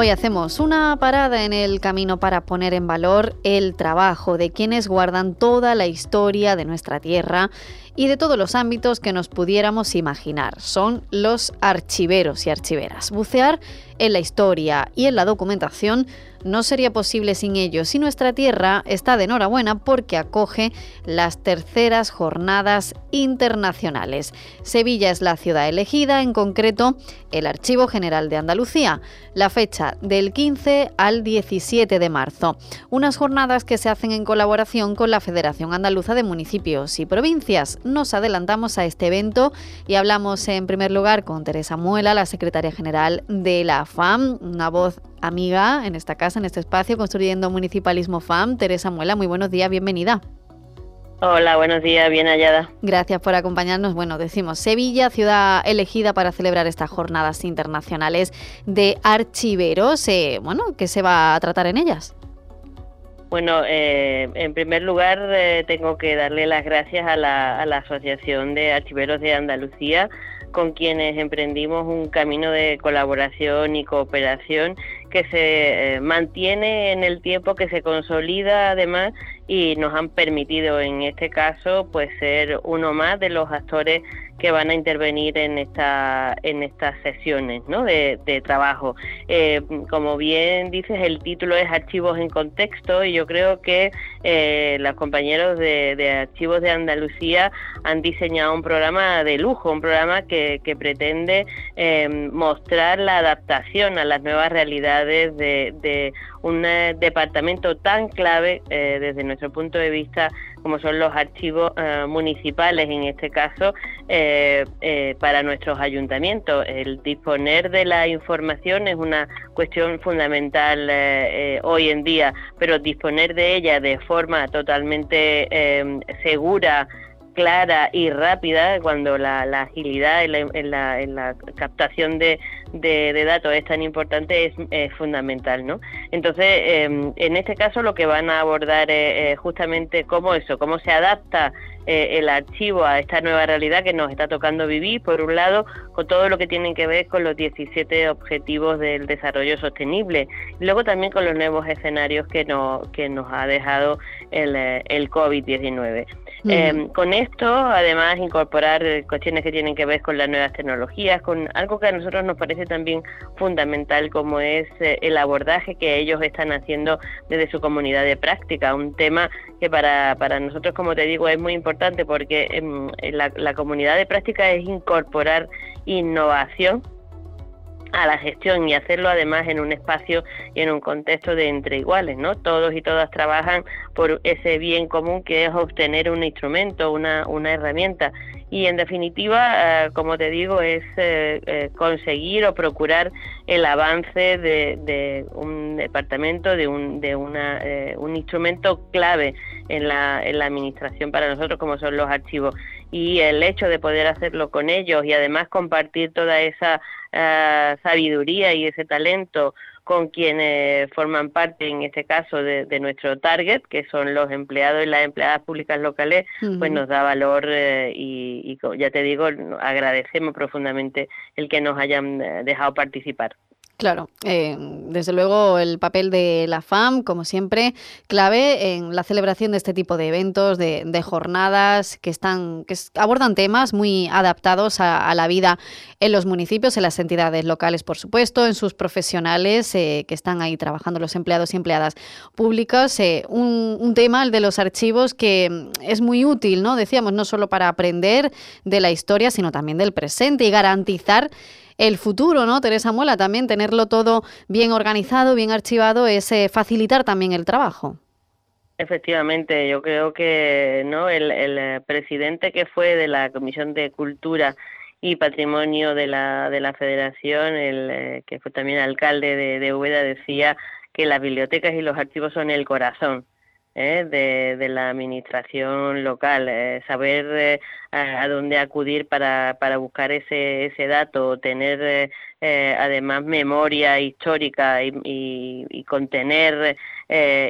Hoy hacemos una parada en el camino para poner en valor el trabajo de quienes guardan toda la historia de nuestra tierra y de todos los ámbitos que nos pudiéramos imaginar. Son los archiveros y archiveras. Bucear en la historia y en la documentación no sería posible sin ellos y nuestra tierra está de enhorabuena porque acoge las terceras jornadas internacionales. Sevilla es la ciudad elegida, en concreto el Archivo General de Andalucía, la fecha del 15 al 17 de marzo. Unas jornadas que se hacen en colaboración con la Federación Andaluza de Municipios y Provincias. Nos adelantamos a este evento y hablamos en primer lugar con Teresa Muela, la secretaria general de la FAM, una voz amiga en esta casa, en este espacio, construyendo Municipalismo FAM. Teresa Muela, muy buenos días, bienvenida. Hola, buenos días, bien hallada. Gracias por acompañarnos. Bueno, decimos Sevilla, ciudad elegida para celebrar estas jornadas internacionales de archiveros. Eh, bueno, ¿qué se va a tratar en ellas? Bueno, eh, en primer lugar eh, tengo que darle las gracias a la, a la Asociación de Archiveros de Andalucía con quienes emprendimos un camino de colaboración y cooperación que se eh, mantiene en el tiempo, que se consolida además y nos han permitido en este caso pues ser uno más de los actores que van a intervenir en esta en estas sesiones ¿no? de, trabajo. Eh, como bien dices, el título es Archivos en Contexto y yo creo que eh, los compañeros de, Archivos de Andalucía han diseñado un programa de lujo, un programa que, pretende eh, mostrar la adaptación a las nuevas realidades de, de un departamento tan clave desde nuestro punto de vista como son los archivos eh, municipales, en este caso, eh, eh, para nuestros ayuntamientos. El disponer de la información es una cuestión fundamental hoy en día, pero disponer de ella de forma totalmente segura, clara y rápida cuando la, agilidad en la, captación de, de, datos es tan importante es, fundamental, ¿no? Entonces, em, en este caso lo que van a abordar es justamente cómo eso, cómo se adapta eh, el archivo a esta nueva realidad que nos está tocando vivir, por un lado, con todo lo que tiene que ver con los 17 objetivos del desarrollo sostenible, y luego también con los nuevos escenarios que, que nos ha dejado el, eh, el COVID-19. Eh, con esto, además, incorporar cuestiones que tienen que ver con las nuevas tecnologías, con algo que a nosotros nos parece también fundamental, como es eh, el abordaje que ellos están haciendo desde su comunidad de práctica, un tema que para, para nosotros, como te digo, es muy importante porque em, la, la comunidad de práctica es incorporar innovación a la gestión y hacerlo además en un espacio y en un contexto de entre iguales, ¿no? Todos y todas trabajan por ese bien común que es obtener un instrumento, una, una herramienta y en definitiva, eh, como te digo, es eh, eh, conseguir o procurar el avance de, un departamento, de un, de una, un instrumento clave en la, en la administración para nosotros como son los archivos y el hecho de poder hacerlo con ellos y además compartir toda esa sabiduría y ese talento con quienes forman parte, en este caso, de, nuestro target, que son los empleados y las empleadas públicas locales, pues nos da valor eh, y, y, ya te digo, agradecemos profundamente el que nos hayan eh, dejado participar. Claro, eh, desde luego el papel de la FAM, como siempre, clave en la celebración de este tipo de eventos, de, jornadas que están, que abordan temas muy adaptados a, la vida en los municipios, en las entidades locales, por supuesto, en sus profesionales eh, que están ahí trabajando, los empleados y empleadas públicas. Eh, un, un, tema, el de los archivos, que es muy útil, ¿no? Decíamos, no solo para aprender de la historia, sino también del presente y garantizar el futuro, ¿no? Teresa Muela, también tenerlo todo bien organizado, bien archivado, es eh, facilitar también el trabajo. Efectivamente, yo creo que no el, eh, presidente que fue de la Comisión de Cultura y Patrimonio de la, de la Federación, el eh, que fue también alcalde de, de decía que las bibliotecas y los archivos son el corazón ¿eh? de, la administración local, eh, saber eh, a, dónde acudir para, para buscar ese, ese dato, tener además memoria histórica y, y, contener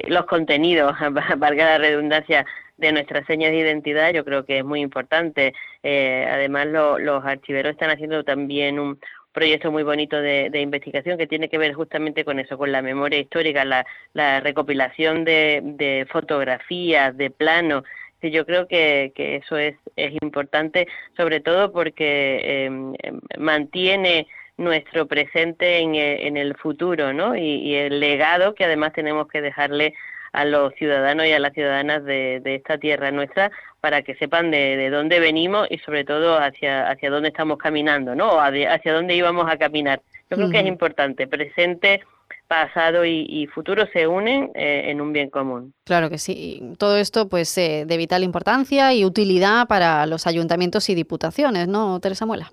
los contenidos, valga la redundancia, de nuestras señas de identidad, yo creo que es muy importante. además, los archiveros están haciendo también un, proyecto muy bonito de, investigación que tiene que ver justamente con eso, con la memoria histórica, la, recopilación de, fotografías, de planos. Yo creo que, eso es, importante, sobre todo porque em, mantiene nuestro presente en, en, el futuro, ¿no? y el legado que además tenemos que dejarle a los ciudadanos y a las ciudadanas de, esta tierra nuestra para que sepan de, dónde venimos y sobre todo hacia, hacia dónde estamos caminando, ¿no? hacia dónde íbamos a caminar. Yo creo que es importante, presente, pasado y, futuro se unen eh, en un bien común. Claro que sí. Todo esto pues eh, de vital importancia y utilidad para los ayuntamientos y diputaciones, ¿no, Teresa Muela?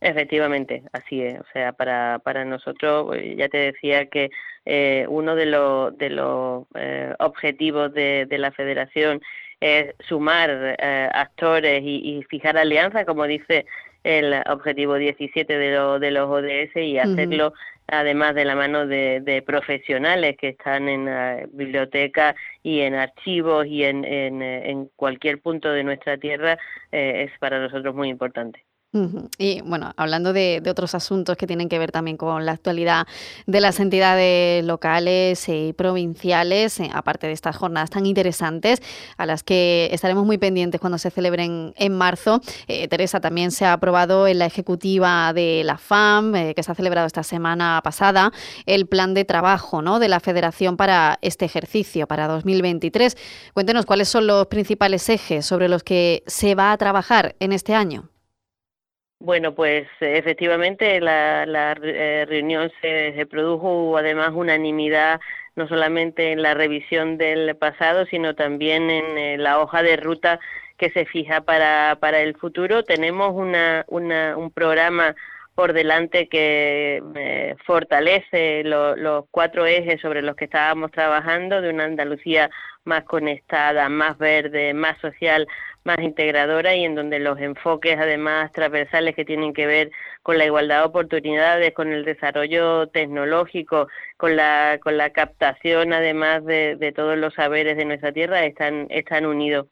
Efectivamente, así es. O sea, para, para nosotros, eh, ya te decía que eh, uno de, los de los eh, objetivos de, de, la federación es sumar actores y, fijar alianzas, como dice el objetivo 17 de, lo, de los ODS, y hacerlo además de la mano de, de, profesionales que están en la biblioteca y en archivos y en, en, en cualquier punto de nuestra tierra, es para nosotros muy importante. Y bueno, hablando de, otros asuntos que tienen que ver también con la actualidad de las entidades locales y provinciales, eh, aparte de estas jornadas tan interesantes a las que estaremos muy pendientes cuando se celebren en marzo. Eh, Teresa, también se ha aprobado en la ejecutiva de la FAM, eh, que se ha celebrado esta semana pasada, el plan de trabajo ¿no? de la Federación para este ejercicio, para 2023. Cuéntenos cuáles son los principales ejes sobre los que se va a trabajar en este año. Bueno, pues efectivamente la, la eh, reunión se, produjo además unanimidad no solamente en la revisión del pasado, sino también en eh, la hoja de ruta que se fija para, para el futuro. Tenemos una, una, un programa por delante que eh, fortalece los cuatro ejes sobre los que estábamos trabajando de una Andalucía más conectada, más verde, más social, más integradora y en donde los enfoques además transversales que tienen que ver con la igualdad de oportunidades, con el desarrollo tecnológico, con la, con la captación además de, todos los saberes de nuestra tierra están, están unidos.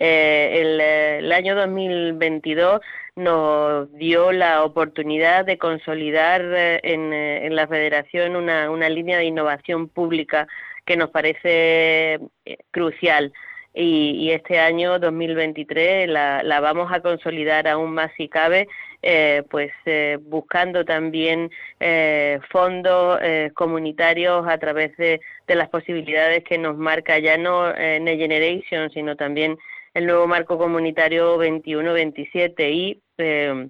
Eh, el, el, año 2022 nos dio la oportunidad de consolidar eh, eh, en, la Federación una, una, línea de innovación pública que nos parece eh, crucial. Y, este año 2023 la, la, vamos a consolidar aún más si cabe, pues buscando también fondos comunitarios a través de, las posibilidades que nos marca ya no Next Generation, sino también el nuevo marco comunitario 21-27 y eh,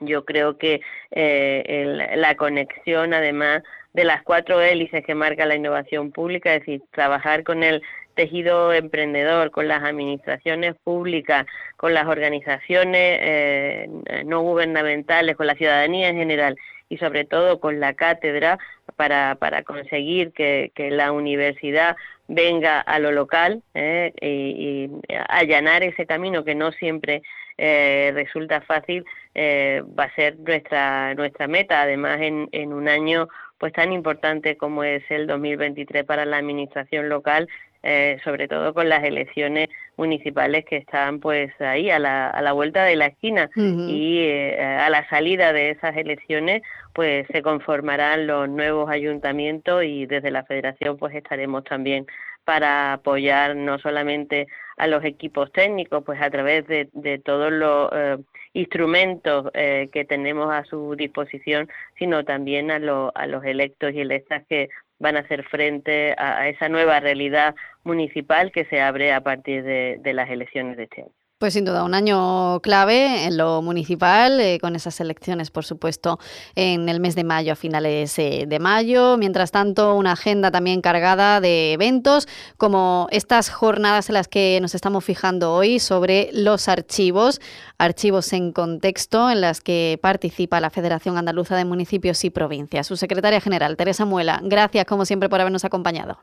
yo creo que eh, la conexión además de las cuatro hélices que marca la innovación pública, es decir, trabajar con el tejido emprendedor, con las administraciones públicas, con las organizaciones eh, no gubernamentales, con la ciudadanía en general y sobre todo con la cátedra para, para conseguir que, la universidad venga a lo local eh, y, allanar ese camino que no siempre eh, resulta fácil eh, va a ser nuestra nuestra meta. Además en, en un año pues tan importante como es el 2023 para la administración local eh, sobre todo con las elecciones municipales que están pues ahí a la, a la vuelta de la esquina. Y eh, a la salida de esas elecciones pues se conformarán los nuevos ayuntamientos y desde la federación pues estaremos también para apoyar no solamente a los equipos técnicos pues a través de, de todos los eh, instrumentos eh, que tenemos a su disposición sino también a, a los electos y electas que van a hacer frente a, esa nueva realidad municipal que se abre a partir de, de las elecciones de este año. Pues sin duda, un año clave en lo municipal, eh, con esas elecciones, por supuesto, en el mes de mayo, a finales eh, de mayo. Mientras tanto, una agenda también cargada de eventos, como estas jornadas en las que nos estamos fijando hoy sobre los archivos, archivos en contexto, en las que participa la Federación Andaluza de Municipios y Provincias. Su secretaria general, Teresa Muela, gracias como siempre por habernos acompañado.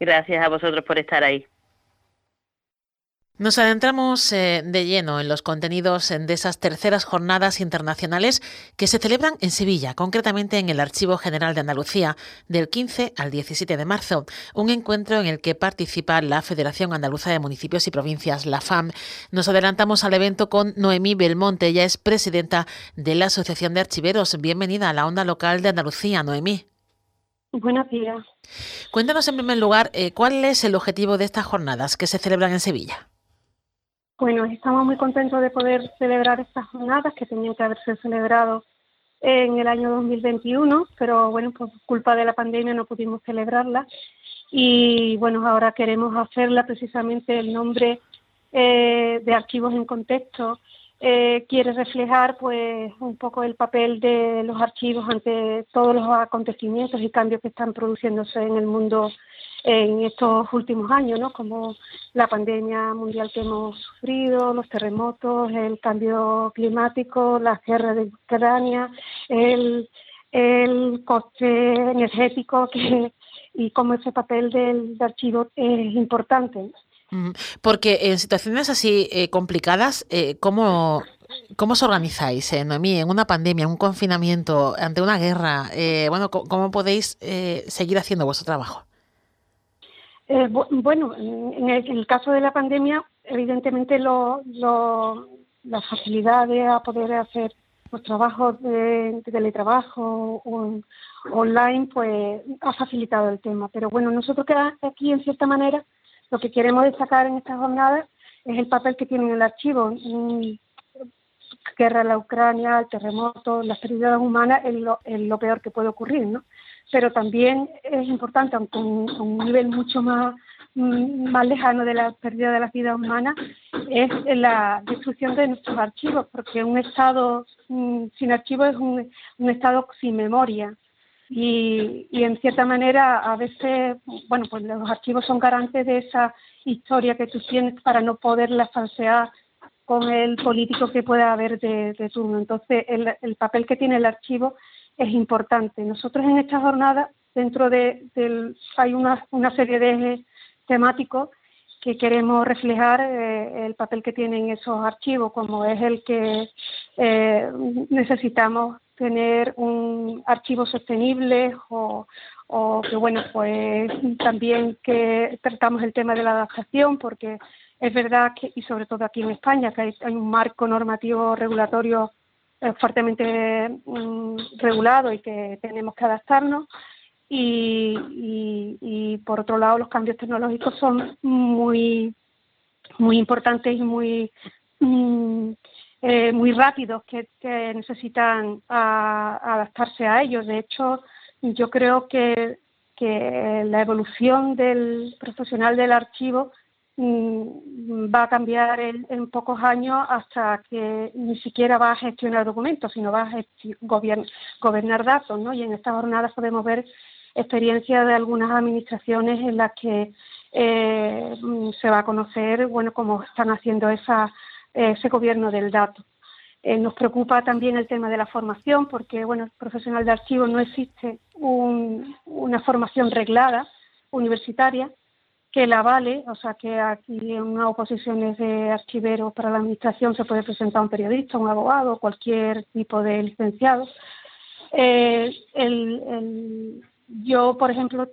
Gracias a vosotros por estar ahí. Nos adentramos eh, de lleno en los contenidos de esas terceras jornadas internacionales que se celebran en Sevilla, concretamente en el Archivo General de Andalucía, del 15 al 17 de marzo, un encuentro en el que participa la Federación Andaluza de Municipios y Provincias, la FAM. Nos adelantamos al evento con Noemí Belmonte, ella es presidenta de la Asociación de Archiveros. Bienvenida a la onda local de Andalucía, Noemí. Buenos días. Cuéntanos en primer lugar eh, cuál es el objetivo de estas jornadas que se celebran en Sevilla. Bueno, estamos muy contentos de poder celebrar estas jornadas que tenían que haberse celebrado en el año 2021, pero bueno, por culpa de la pandemia no pudimos celebrarlas. Y bueno, ahora queremos hacerla precisamente el nombre eh, de archivos en contexto. Eh, quiere reflejar pues un poco el papel de los archivos ante todos los acontecimientos y cambios que están produciéndose en el mundo en estos últimos años, ¿no? como la pandemia mundial que hemos sufrido, los terremotos, el cambio climático, la guerra de Ucrania, el, el coste energético que, y cómo ese papel del archivo es importante. Porque en situaciones así eh, complicadas, eh, ¿cómo, ¿cómo os organizáis, eh, Noemí, en una pandemia, un confinamiento, ante una guerra? Eh, bueno, ¿cómo podéis seguir haciendo vuestro trabajo? Eh, bueno, en el, caso de la pandemia, evidentemente lo, la facilidad de poder hacer los trabajos de, teletrabajo online, pues ha facilitado el tema. Pero bueno, nosotros que aquí, en cierta manera, lo que queremos destacar en estas jornadas es el papel que tiene el archivo. Guerra en la Ucrania, el terremoto, las pérdidas humanas es lo, es lo peor que puede ocurrir, ¿no? Pero también es importante, aunque a un nivel mucho más, mm, más lejano de la pérdida de la vida humana, es la destrucción de nuestros archivos, porque un Estado mm, sin archivos es un, Estado sin memoria. Y, y, en cierta manera a veces, bueno, pues los archivos son garantes de esa historia que tú tienes para no poderla falsear con el político que pueda haber de, turno. Entonces, el, papel que tiene el archivo es importante. Nosotros en esta jornada, dentro de, del, hay una, una serie de ejes temáticos que queremos reflejar eh, el papel que tienen esos archivos, como es el que eh, necesitamos tener un archivo sostenible o, que, bueno, pues también que tratamos el tema de la adaptación, porque es verdad que, y sobre todo aquí en España, que hay, un marco normativo regulatorio fuertemente mm, regulado y que tenemos que adaptarnos. Y, por otro lado, los cambios tecnológicos son muy, muy importantes y muy, mm, eh, muy rápidos que, necesitan adaptarse a ellos. De hecho, yo creo que, que la evolución del profesional del archivo va a cambiar en, pocos años hasta que ni siquiera va a gestionar documentos, sino va a gobernar datos, ¿no? Y en estas jornadas podemos ver experiencias de algunas administraciones en las que eh, mm, se va a conocer, bueno, cómo están haciendo esa, ese gobierno del dato. Eh, nos preocupa también el tema de la formación, porque, bueno, el profesional de archivo no existe una formación reglada universitaria que la vale, o sea que aquí en una oposición de archivero para la administración se puede presentar un periodista, un abogado, cualquier tipo de licenciado. Eh, yo, por ejemplo,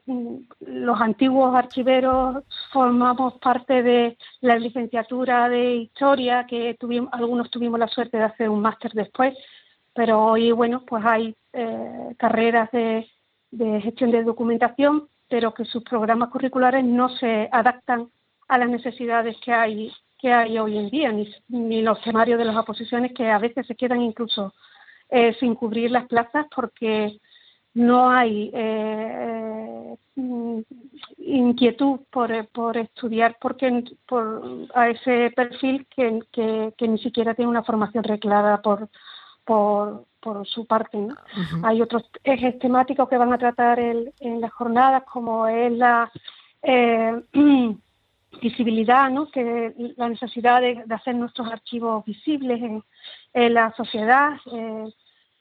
los antiguos archiveros formamos parte de la licenciatura de historia, que algunos tuvimos la suerte de hacer un máster después, pero hoy, bueno, pues hay eh, carreras de gestión de documentación pero que sus programas curriculares no se adaptan a las necesidades que hay que hay hoy en día, ni, los temarios de las oposiciones que a veces se quedan incluso eh, sin cubrir las plazas porque no hay eh, mm, inquietud por, por estudiar porque por, a ese perfil que, que, ni siquiera tiene una formación reclara por, por, por su parte. Hay otros ejes temáticos que van a tratar en las jornadas, como es la eh, visibilidad, ¿no? que la necesidad de, hacer nuestros archivos visibles en, la sociedad. Eh,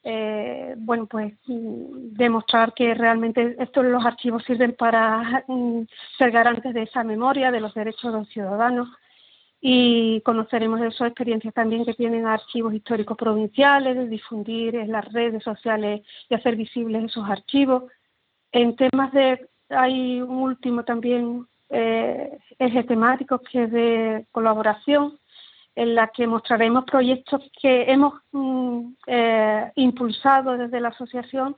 eh, bueno, pues demostrar que realmente estos los archivos sirven para mm, ser garantes de esa memoria, de los derechos de los ciudadanos y conoceremos de sus experiencias también que tienen archivos históricos provinciales, de difundir en las redes sociales y hacer visibles esos archivos. En temas de, hay un último también eh, eje temático que es de colaboración, en la que mostraremos proyectos que hemos mm, eh, impulsado desde la asociación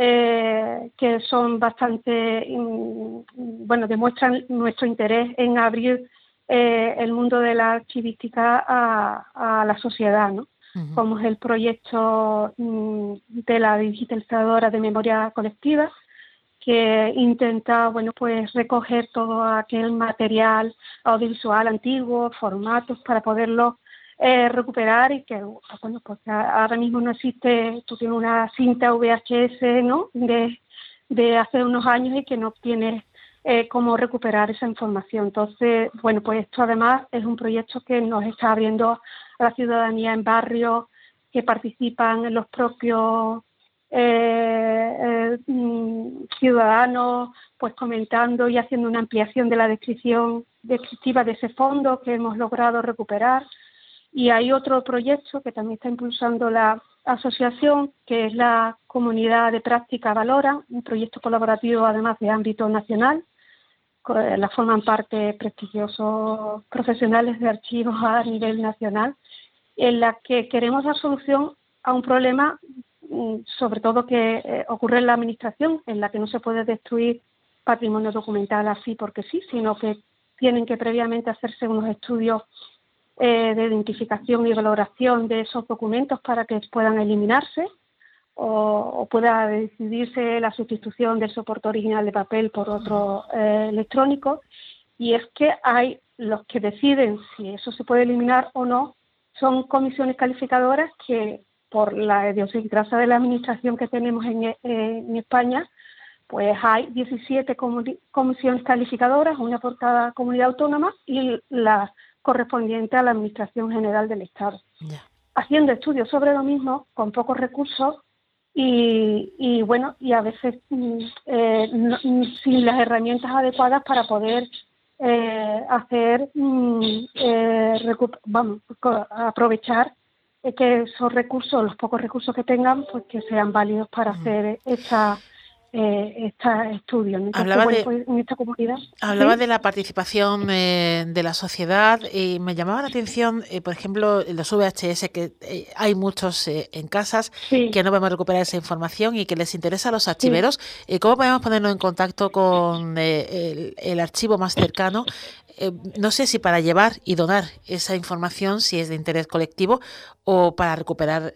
eh, que son bastante, mm, bueno, demuestran nuestro interés en abrir eh, el mundo de la archivística a, la sociedad, ¿no? como es el proyecto mm, de la digitalizadora de memoria colectiva, que intenta bueno pues recoger todo aquel material audiovisual antiguo, formatos para poderlo eh, recuperar y que bueno pues ahora mismo no existe, tú tienes una cinta VHS ¿no? de, de hace unos años y que no tienes eh, cómo recuperar esa información. Entonces, bueno, pues esto además es un proyecto que nos está abriendo a la ciudadanía en barrios que participan en los propios eh, eh, mm, ciudadanos, pues comentando y haciendo una ampliación de la descripción descriptiva de ese fondo que hemos logrado recuperar. Y hay otro proyecto que también está impulsando la asociación, que es la Comunidad de Práctica Valora, un proyecto colaborativo además de ámbito nacional, la forman parte prestigiosos profesionales de archivos a nivel nacional, en la que queremos dar solución a un problema, mm, sobre todo que eh, ocurre en la administración, en la que no se puede destruir patrimonio documental así porque sí, sino que tienen que previamente hacerse unos estudios eh, de identificación y valoración de esos documentos para que puedan eliminarse o, pueda decidirse la sustitución del soporte original de papel por otro eh, electrónico. Y es que hay los que deciden si eso se puede eliminar o no, son comisiones calificadoras que por la idiosincrasia de la administración que tenemos en, eh, en España, pues hay 17 comisiones calificadoras, una por cada comunidad autónoma, y la correspondiente a la Administración General del Estado. Haciendo estudios sobre lo mismo con pocos recursos y, bueno, y a veces mm, eh, mm, sin las herramientas adecuadas para poder eh, hacer, mm, eh, vamos, aprovechar que esos recursos, los pocos recursos que tengan, pues que sean válidos para hacer esa eh, estudio. hablaba de, pues, en esta comunidad. Hablaba de la participación eh, de la sociedad y me llamaba la atención, eh, por ejemplo, los VHS, que eh, hay muchos en casas que no podemos recuperar esa información y que les interesa a los archiveros. ¿Cómo podemos ponernos en contacto con el, archivo más cercano? no sé si para llevar y donar esa información, si es de interés colectivo, o para recuperar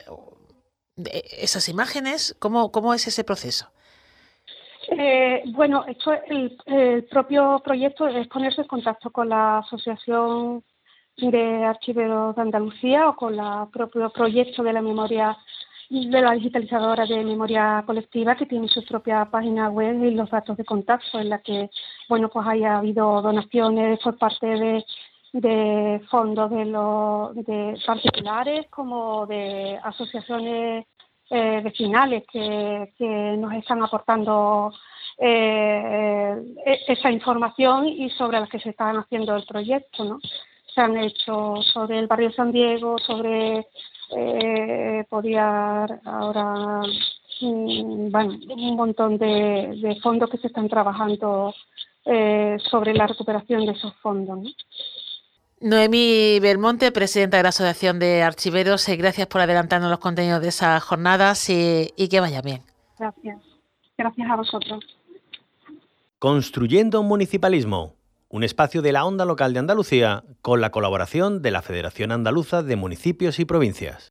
esas imágenes. ¿Cómo, cómo es ese proceso? Eh, bueno, esto, el, el, propio proyecto es ponerse en contacto con la Asociación de Archiveros de Andalucía o con el propio proyecto de la memoria de la digitalizadora de memoria colectiva que tiene su propia página web y los datos de contacto en la que bueno pues haya habido donaciones por parte de, de fondos de los de particulares como de asociaciones eh, vecinales que, nos están aportando eh, eh, esa información y sobre las que se están haciendo el proyecto. Se han hecho sobre el barrio San Diego, sobre eh, ahora mm, bueno, un montón de, fondos que se están trabajando eh, sobre la recuperación de esos fondos. Noemí Belmonte, presidenta de la Asociación de Archiveros, gracias por adelantarnos los contenidos de esas jornadas y, y que vaya bien. Gracias. Gracias a vosotros. Construyendo un municipalismo, un espacio de la onda local de Andalucía con la colaboración de la Federación Andaluza de Municipios y Provincias.